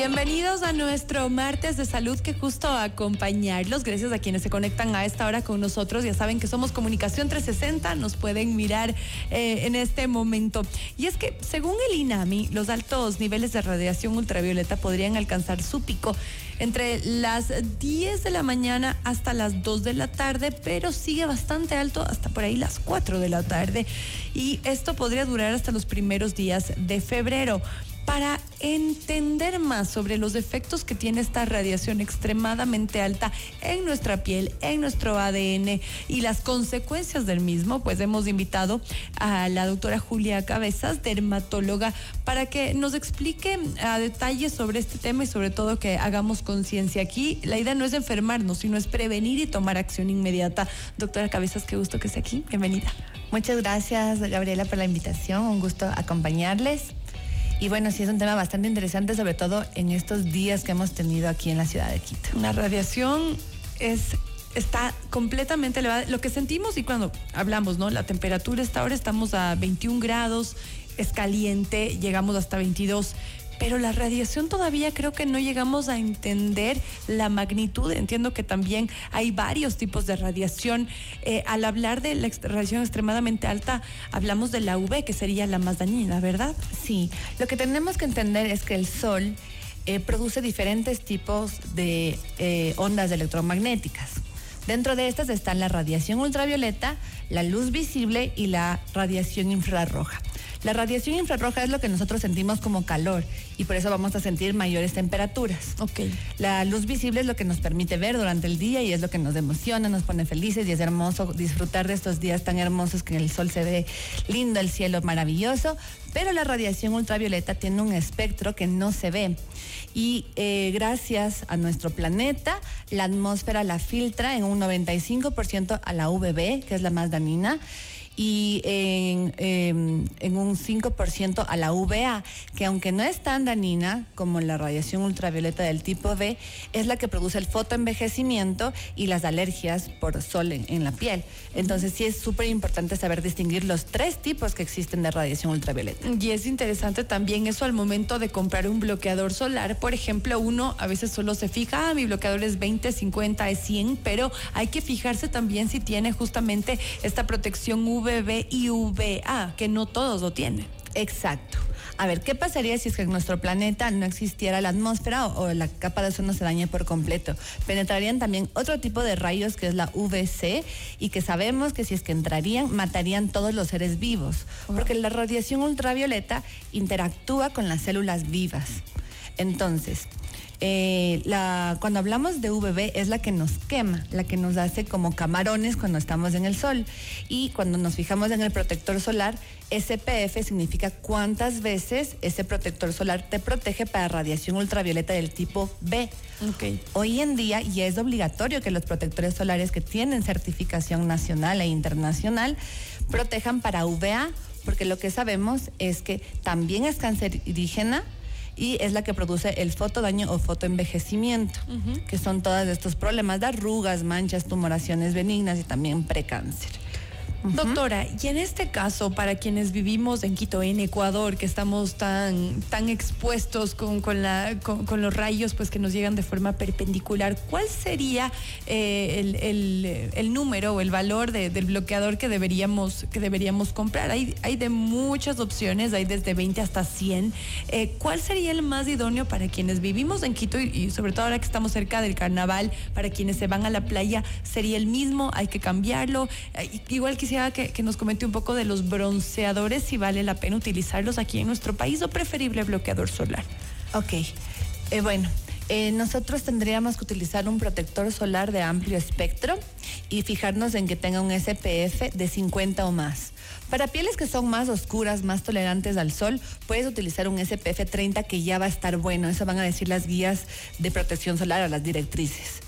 Bienvenidos a nuestro martes de salud que justo a acompañarlos. Gracias a quienes se conectan a esta hora con nosotros. Ya saben que somos Comunicación 360, nos pueden mirar eh, en este momento. Y es que según el INAMI, los altos niveles de radiación ultravioleta podrían alcanzar su pico entre las 10 de la mañana hasta las 2 de la tarde, pero sigue bastante alto hasta por ahí las 4 de la tarde. Y esto podría durar hasta los primeros días de febrero para entender más sobre los efectos que tiene esta radiación extremadamente alta en nuestra piel, en nuestro ADN y las consecuencias del mismo, pues hemos invitado a la doctora Julia Cabezas, dermatóloga, para que nos explique a detalle sobre este tema y sobre todo que hagamos conciencia aquí. La idea no es enfermarnos, sino es prevenir y tomar acción inmediata. Doctora Cabezas, qué gusto que esté aquí. Bienvenida. Muchas gracias, Gabriela, por la invitación. Un gusto acompañarles. Y bueno, sí es un tema bastante interesante, sobre todo en estos días que hemos tenido aquí en la ciudad de Quito. La radiación es está completamente elevada. Lo que sentimos y cuando hablamos, ¿no? La temperatura está ahora estamos a 21 grados, es caliente, llegamos hasta 22 pero la radiación todavía creo que no llegamos a entender la magnitud. Entiendo que también hay varios tipos de radiación. Eh, al hablar de la radiación extremadamente alta, hablamos de la UV, que sería la más dañina, ¿verdad? Sí, lo que tenemos que entender es que el sol eh, produce diferentes tipos de eh, ondas electromagnéticas. Dentro de estas están la radiación ultravioleta, la luz visible y la radiación infrarroja. La radiación infrarroja es lo que nosotros sentimos como calor y por eso vamos a sentir mayores temperaturas. Ok. La luz visible es lo que nos permite ver durante el día y es lo que nos emociona, nos pone felices y es hermoso disfrutar de estos días tan hermosos que el sol se ve lindo, el cielo maravilloso, pero la radiación ultravioleta tiene un espectro que no se ve y eh, gracias a nuestro planeta la atmósfera la filtra en un 95% a la UVB, que es la más dañina y en, em, en un 5% a la UVA, que aunque no es tan dañina como la radiación ultravioleta del tipo B, es la que produce el fotoenvejecimiento y las alergias por sol en, la piel. Entonces sí es súper importante saber distinguir los tres tipos que existen de radiación ultravioleta. Y es interesante también eso al momento de comprar un bloqueador solar. Por ejemplo, uno a veces solo se fija, ah, mi bloqueador es 20, 50, es 100, pero hay que fijarse también si tiene justamente esta protección UV VB y VA, que no todos lo tienen. Exacto. A ver, ¿qué pasaría si es que en nuestro planeta no existiera la atmósfera o, la capa de ozono se dañe por completo? Penetrarían también otro tipo de rayos que es la VC y que sabemos que si es que entrarían matarían todos los seres vivos, porque la radiación ultravioleta interactúa con las células vivas. Entonces, eh, la, cuando hablamos de UVB es la que nos quema, la que nos hace como camarones cuando estamos en el sol. Y cuando nos fijamos en el protector solar, SPF significa cuántas veces ese protector solar te protege para radiación ultravioleta del tipo B. Okay. Hoy en día ya es obligatorio que los protectores solares que tienen certificación nacional e internacional protejan para UVA, porque lo que sabemos es que también es cancerígena y es la que produce el fotodaño o fotoenvejecimiento, que son todos estos problemas de arrugas, manchas, tumoraciones benignas y también precáncer. Doctora, y en este caso, para quienes vivimos en Quito, en Ecuador, que estamos tan, tan expuestos con, con, la, con, los rayos pues, que nos llegan de forma perpendicular, ¿cuál sería eh, el, el, número o el valor de, del bloqueador que deberíamos, que deberíamos comprar? Hay, hay de muchas opciones, hay desde 20 hasta 100. Eh, ¿Cuál sería el más idóneo para quienes vivimos en Quito y, sobre todo ahora que estamos cerca del carnaval, para quienes se van a la playa, sería el mismo? ¿Hay que cambiarlo? Eh, igual que que, nos comente un poco de los bronceadores, si vale la pena utilizarlos aquí en nuestro país o preferible bloqueador solar. Ok, eh, bueno. Eh, nosotros tendríamos que utilizar un protector solar de amplio espectro y fijarnos en que tenga un SPF de 50 o más. Para pieles que son más oscuras, más tolerantes al sol, puedes utilizar un SPF 30 que ya va a estar bueno. Eso van a decir las guías de protección solar o las directrices.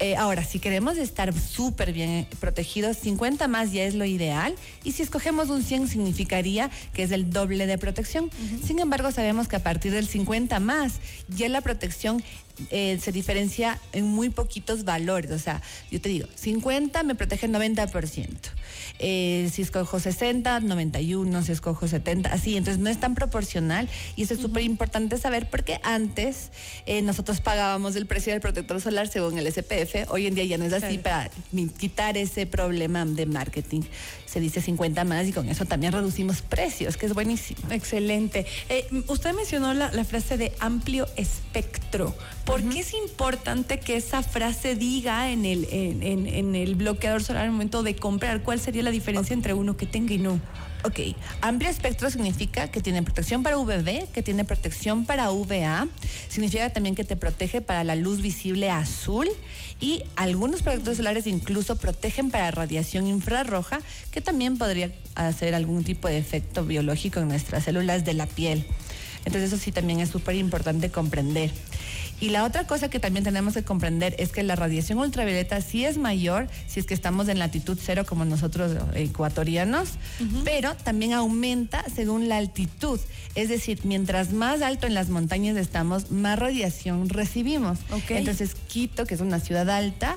Eh, ahora, si queremos estar súper bien protegidos, 50 más ya es lo ideal. Y si escogemos un 100 significaría que es el doble de protección. Sin embargo, sabemos que a partir del 50 más ya la protección eh, se diferencia en muy poquitos valores. O sea, yo te digo, 50 me protege el 90%. Eh, si escojo 60, 91, si escojo 70, así. Entonces no es tan proporcional y eso es súper importante saber porque antes eh, nosotros pagábamos el precio del protector solar según el SPF. Hoy en día ya no es así para quitar ese problema de marketing. Se dice 50 más y con eso también reducimos precios, que es buenísimo. Excelente. Eh, usted mencionó la, frase de amplio espectro. ¿Por qué es importante que esa frase diga en el, en, en el bloqueador solar al momento de comprar? ¿Cuál sería la diferencia entre uno que tenga y no? Ok, amplio espectro significa que tiene protección para UVB, que tiene protección para UVA, significa también que te protege para la luz visible azul y algunos protectores solares incluso protegen para radiación infrarroja, que también podría hacer algún tipo de efecto biológico en nuestras células de la piel. Entonces eso sí también es súper importante comprender. Y la otra cosa que también tenemos que comprender es que la radiación ultravioleta sí es mayor si es que estamos en latitud cero como nosotros ecuatorianos, pero también aumenta según la altitud. Es decir, mientras más alto en las montañas estamos, más radiación recibimos. Entonces, Quito, que es una ciudad alta,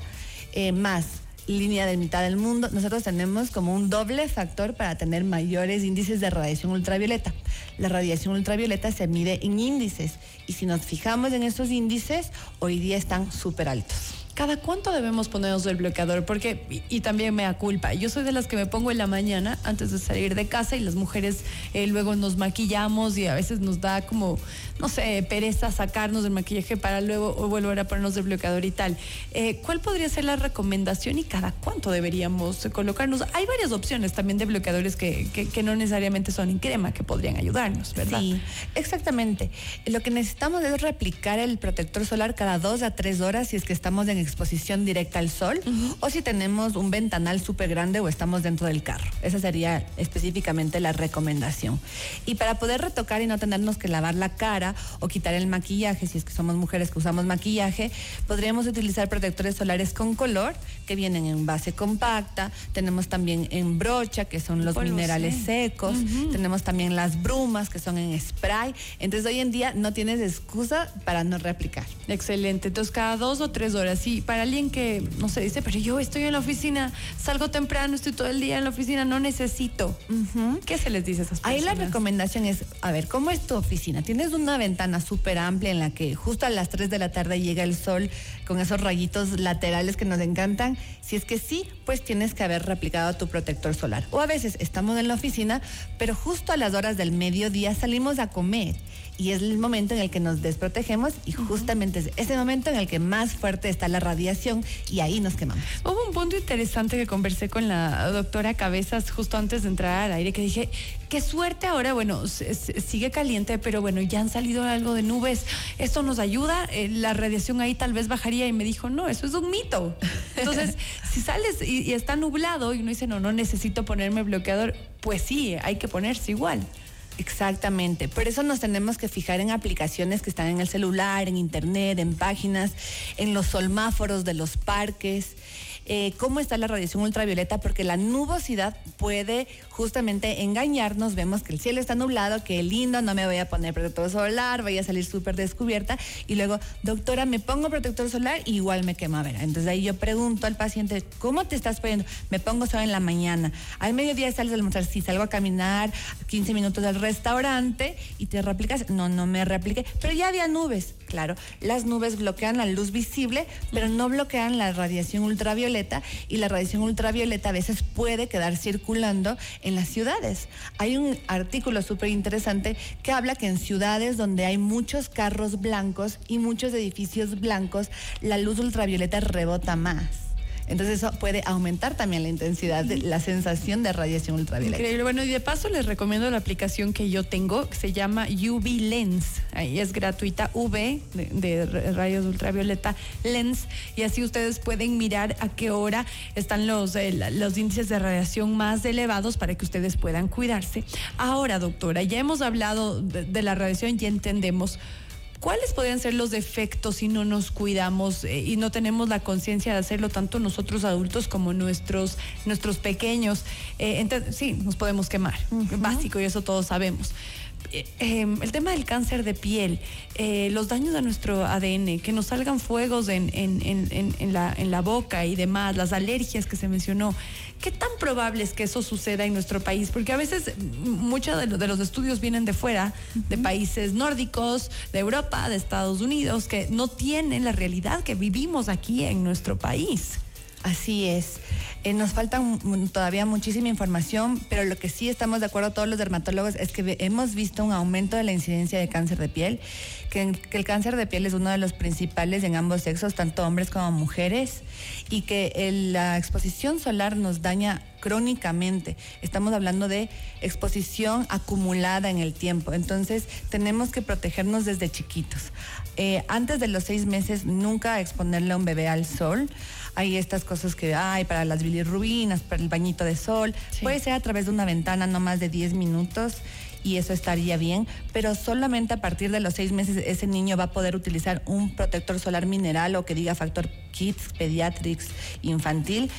eh, más línea de mitad del mundo, nosotros tenemos como un doble factor para tener mayores índices de radiación ultravioleta. La radiación ultravioleta se mide en índices y si nos fijamos en esos índices, hoy día están súper altos. ¿Cada cuánto debemos ponernos el bloqueador? Porque, y, también me da culpa, yo soy de las que me pongo en la mañana antes de salir de casa y las mujeres eh, luego nos maquillamos y a veces nos da como, no sé, pereza sacarnos del maquillaje para luego volver a ponernos el bloqueador y tal. Eh, ¿Cuál podría ser la recomendación y cada cuánto deberíamos colocarnos? Hay varias opciones también de bloqueadores que, que, no necesariamente son en crema, que podrían ayudarnos, ¿verdad? Sí, exactamente. Lo que necesitamos es replicar el protector solar cada dos a tres horas si es que estamos en exposición directa al sol o si tenemos un ventanal súper grande o estamos dentro del carro. Esa sería específicamente la recomendación. Y para poder retocar y no tenernos que lavar la cara o quitar el maquillaje, si es que somos mujeres que usamos maquillaje, podríamos utilizar protectores solares con color que vienen en base compacta. Tenemos también en brocha, que son los minerales secos. Tenemos también las brumas, que son en spray. Entonces hoy en día no tienes excusa para no reaplicar. Excelente. Entonces cada dos o tres horas. Sí, para alguien que, no se dice, pero yo estoy en la oficina, salgo temprano, estoy todo el día en la oficina, no necesito. ¿Qué se les dice a esas personas? Ahí la recomendación es, a ver, ¿cómo es tu oficina? Tienes una ventana súper amplia en la que justo a las 3 de la tarde llega el sol con esos rayitos laterales que nos encantan. Si es que sí, pues tienes que haber replicado tu protector solar. O a veces estamos en la oficina, pero justo a las horas del mediodía salimos a comer y es el momento en el que nos desprotegemos y justamente es ese momento en el que más fuerte está la radiación y ahí nos quemamos. Hubo un punto interesante que conversé con la doctora Cabezas justo antes de entrar al aire que dije, qué suerte ahora, bueno, sigue caliente, pero bueno, ya han salido algo de nubes, esto nos ayuda, eh, la radiación ahí tal vez bajaría y me dijo, no, eso es un mito. Entonces, si sales y, y está nublado y uno dice, no, no necesito ponerme bloqueador, pues sí, hay que ponerse igual. Exactamente. Por eso nos tenemos que fijar en aplicaciones que están en el celular, en internet, en páginas, en los solmáforos de los parques. Eh, cómo está la radiación ultravioleta, porque la nubosidad puede justamente engañarnos. Vemos que el cielo está nublado, que lindo, no me voy a poner protector solar, voy a salir súper descubierta. Y luego, doctora, me pongo protector solar y igual me quema. ver, entonces ahí yo pregunto al paciente, ¿cómo te estás poniendo? Me pongo solo en la mañana. Al mediodía sales a almorzar, si salgo a caminar 15 minutos al restaurante y te replicas. No, no me repliqué, pero ya había nubes. Claro, las nubes bloquean la luz visible, pero no bloquean la radiación ultravioleta y la radiación ultravioleta a veces puede quedar circulando en las ciudades. Hay un artículo súper interesante que habla que en ciudades donde hay muchos carros blancos y muchos edificios blancos, la luz ultravioleta rebota más. Entonces eso puede aumentar también la intensidad, de, la sensación de radiación ultravioleta. Increíble. Bueno, y de paso les recomiendo la aplicación que yo tengo, que se llama UV Lens. Ahí es gratuita, UV de, rayos ultravioleta Lens. Y así ustedes pueden mirar a qué hora están los, eh, los índices de radiación más elevados para que ustedes puedan cuidarse. Ahora, doctora, ya hemos hablado de la radiación, ya entendemos. ¿Cuáles podrían ser los defectos si no nos cuidamos eh, y no tenemos la conciencia de hacerlo tanto nosotros adultos como nuestros, nuestros pequeños? Eh, entonces, sí, nos podemos quemar, básico y eso todos sabemos. Eh, em, el tema del cáncer de piel, eh, los daños a nuestro ADN, que nos salgan fuegos en, la, en la boca y demás, las alergias que se mencionó, ¿qué tan probable es que eso suceda en nuestro país? Porque a veces muchos de, los estudios vienen de fuera, de países nórdicos, de Europa, de Estados Unidos, que no tienen la realidad que vivimos aquí en nuestro país. Así es. Eh, nos falta todavía muchísima información, pero lo que sí estamos de acuerdo todos los dermatólogos es que hemos visto un aumento de la incidencia de cáncer de piel, que, el cáncer de piel es uno de los principales en ambos sexos, tanto hombres como mujeres, y que la exposición solar nos daña crónicamente. Estamos hablando de exposición acumulada en el tiempo. Entonces, tenemos que protegernos desde chiquitos. Eh, antes de los seis meses, nunca exponerle a un bebé al sol hay estas cosas que hay para las bilirrubinas, para el bañito de sol. Puede ser a través de una ventana no más de 10 minutos y eso estaría bien, pero solamente a partir de los seis meses ese niño va a poder utilizar un protector solar mineral o que diga factor Kids, Pediatrics, infantil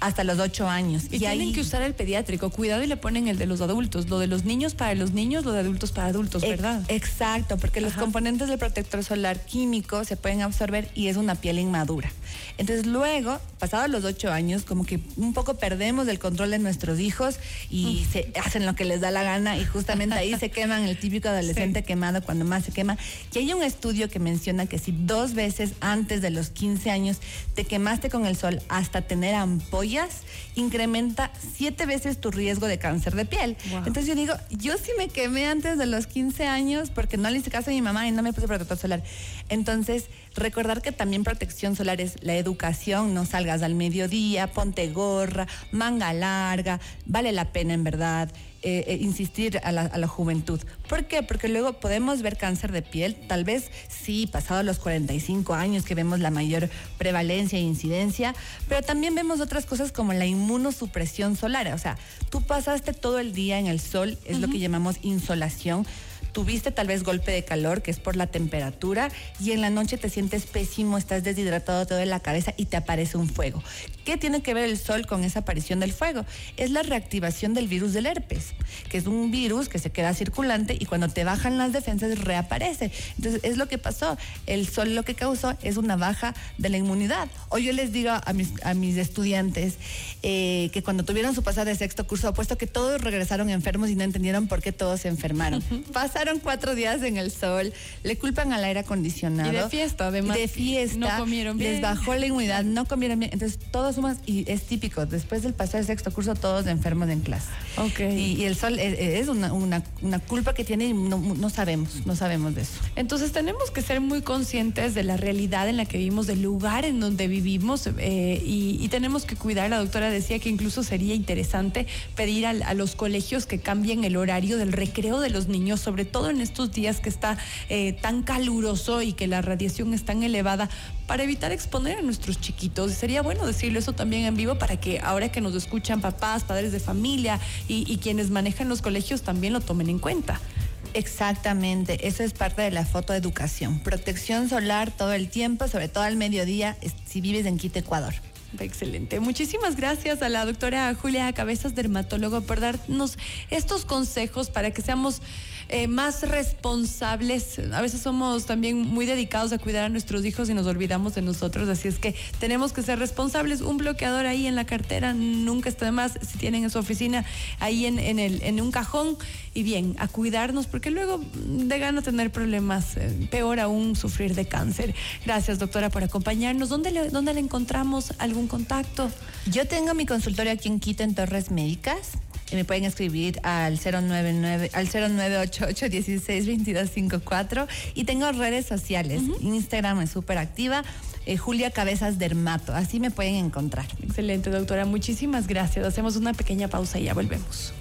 hasta los ocho años. Y, tienen que usar el pediátrico. Cuidado y le ponen el de los adultos. Lo de los niños para los niños, lo de adultos para adultos, ¿verdad? exacto, porque los componentes del protector solar químico se pueden absorber y es una piel inmadura. Entonces luego, pasados los ocho años, como que un poco perdemos el control de nuestros hijos y se hacen lo que les da la gana y justamente ahí se queman el típico adolescente quemado cuando más se quema. Y hay un estudio que menciona que si dos veces antes de los 15 años te quemaste con el sol hasta tener ampollas, incrementa siete veces tu riesgo de cáncer de piel. Entonces yo digo, yo sí me quemé antes de los 15 años porque no le hice caso a mi mamá y no me puse protector solar. Entonces, recordar que también protección solar es la educación, no salgas al mediodía, ponte gorra, manga larga, vale la pena en verdad. Eh, eh, insistir a la, juventud. ¿Por qué? Porque luego podemos ver cáncer de piel, tal vez sí, pasado los 45 años que vemos la mayor prevalencia e incidencia, pero también vemos otras cosas como la inmunosupresión solar. O sea, tú pasaste todo el día en el sol, es lo que llamamos insolación tuviste tal vez golpe de calor, que es por la temperatura, y en la noche te sientes pésimo, estás deshidratado todo en la cabeza y te aparece un fuego. ¿Qué tiene que ver el sol con esa aparición del fuego? Es la reactivación del virus del herpes, que es un virus que se queda circulante y cuando te bajan las defensas reaparece. Entonces, es lo que pasó. El sol lo que causó es una baja de la inmunidad. O yo les digo a mis, a mis estudiantes eh, que cuando tuvieron su pasada de sexto curso, apuesto que todos regresaron enfermos y no entendieron por qué todos se enfermaron. Pasaron cuatro días en el sol, le culpan al aire acondicionado. Y de fiesta, además. De fiesta. No comieron bien. Les bajó la inmunidad, no comieron bien. Entonces, todos sumas, y es típico, después del pasar el sexto curso, todos enfermos en clase. Ok. Y, el sol es, una, una, una, culpa que tiene y no, no, sabemos, no sabemos de eso. Entonces, tenemos que ser muy conscientes de la realidad en la que vivimos, del lugar en donde vivimos, eh, y, tenemos que cuidar. La doctora decía que incluso sería interesante pedir a, a los colegios que cambien el horario del recreo de los niños, sobre todo en estos días que está eh, tan caluroso y que la radiación es tan elevada, para evitar exponer a nuestros chiquitos. Sería bueno decirlo eso también en vivo para que ahora que nos escuchan papás, padres de familia y, quienes manejan los colegios también lo tomen en cuenta. Exactamente, eso es parte de la fotoeducación. Protección solar todo el tiempo, sobre todo al mediodía, si vives en Quito, Ecuador. Excelente. Muchísimas gracias a la doctora Julia Cabezas, dermatólogo, por darnos estos consejos para que seamos eh, más responsables. A veces somos también muy dedicados a cuidar a nuestros hijos y nos olvidamos de nosotros, así es que tenemos que ser responsables. Un bloqueador ahí en la cartera nunca está de más, si tienen en su oficina, ahí en, el, en un cajón, y bien, a cuidarnos, porque luego de gana tener problemas, eh, peor aún sufrir de cáncer. Gracias, doctora, por acompañarnos. ¿Dónde le, dónde le encontramos? ¿Algún contacto? Yo tengo mi consultorio aquí en Quito, en Torres Médicas me pueden escribir al 099 al 0988 162254 y tengo redes sociales. Instagram es súper activa. Eh, Julia Cabezas Dermato, así me pueden encontrar. Excelente, doctora. Muchísimas gracias. Hacemos una pequeña pausa y ya volvemos.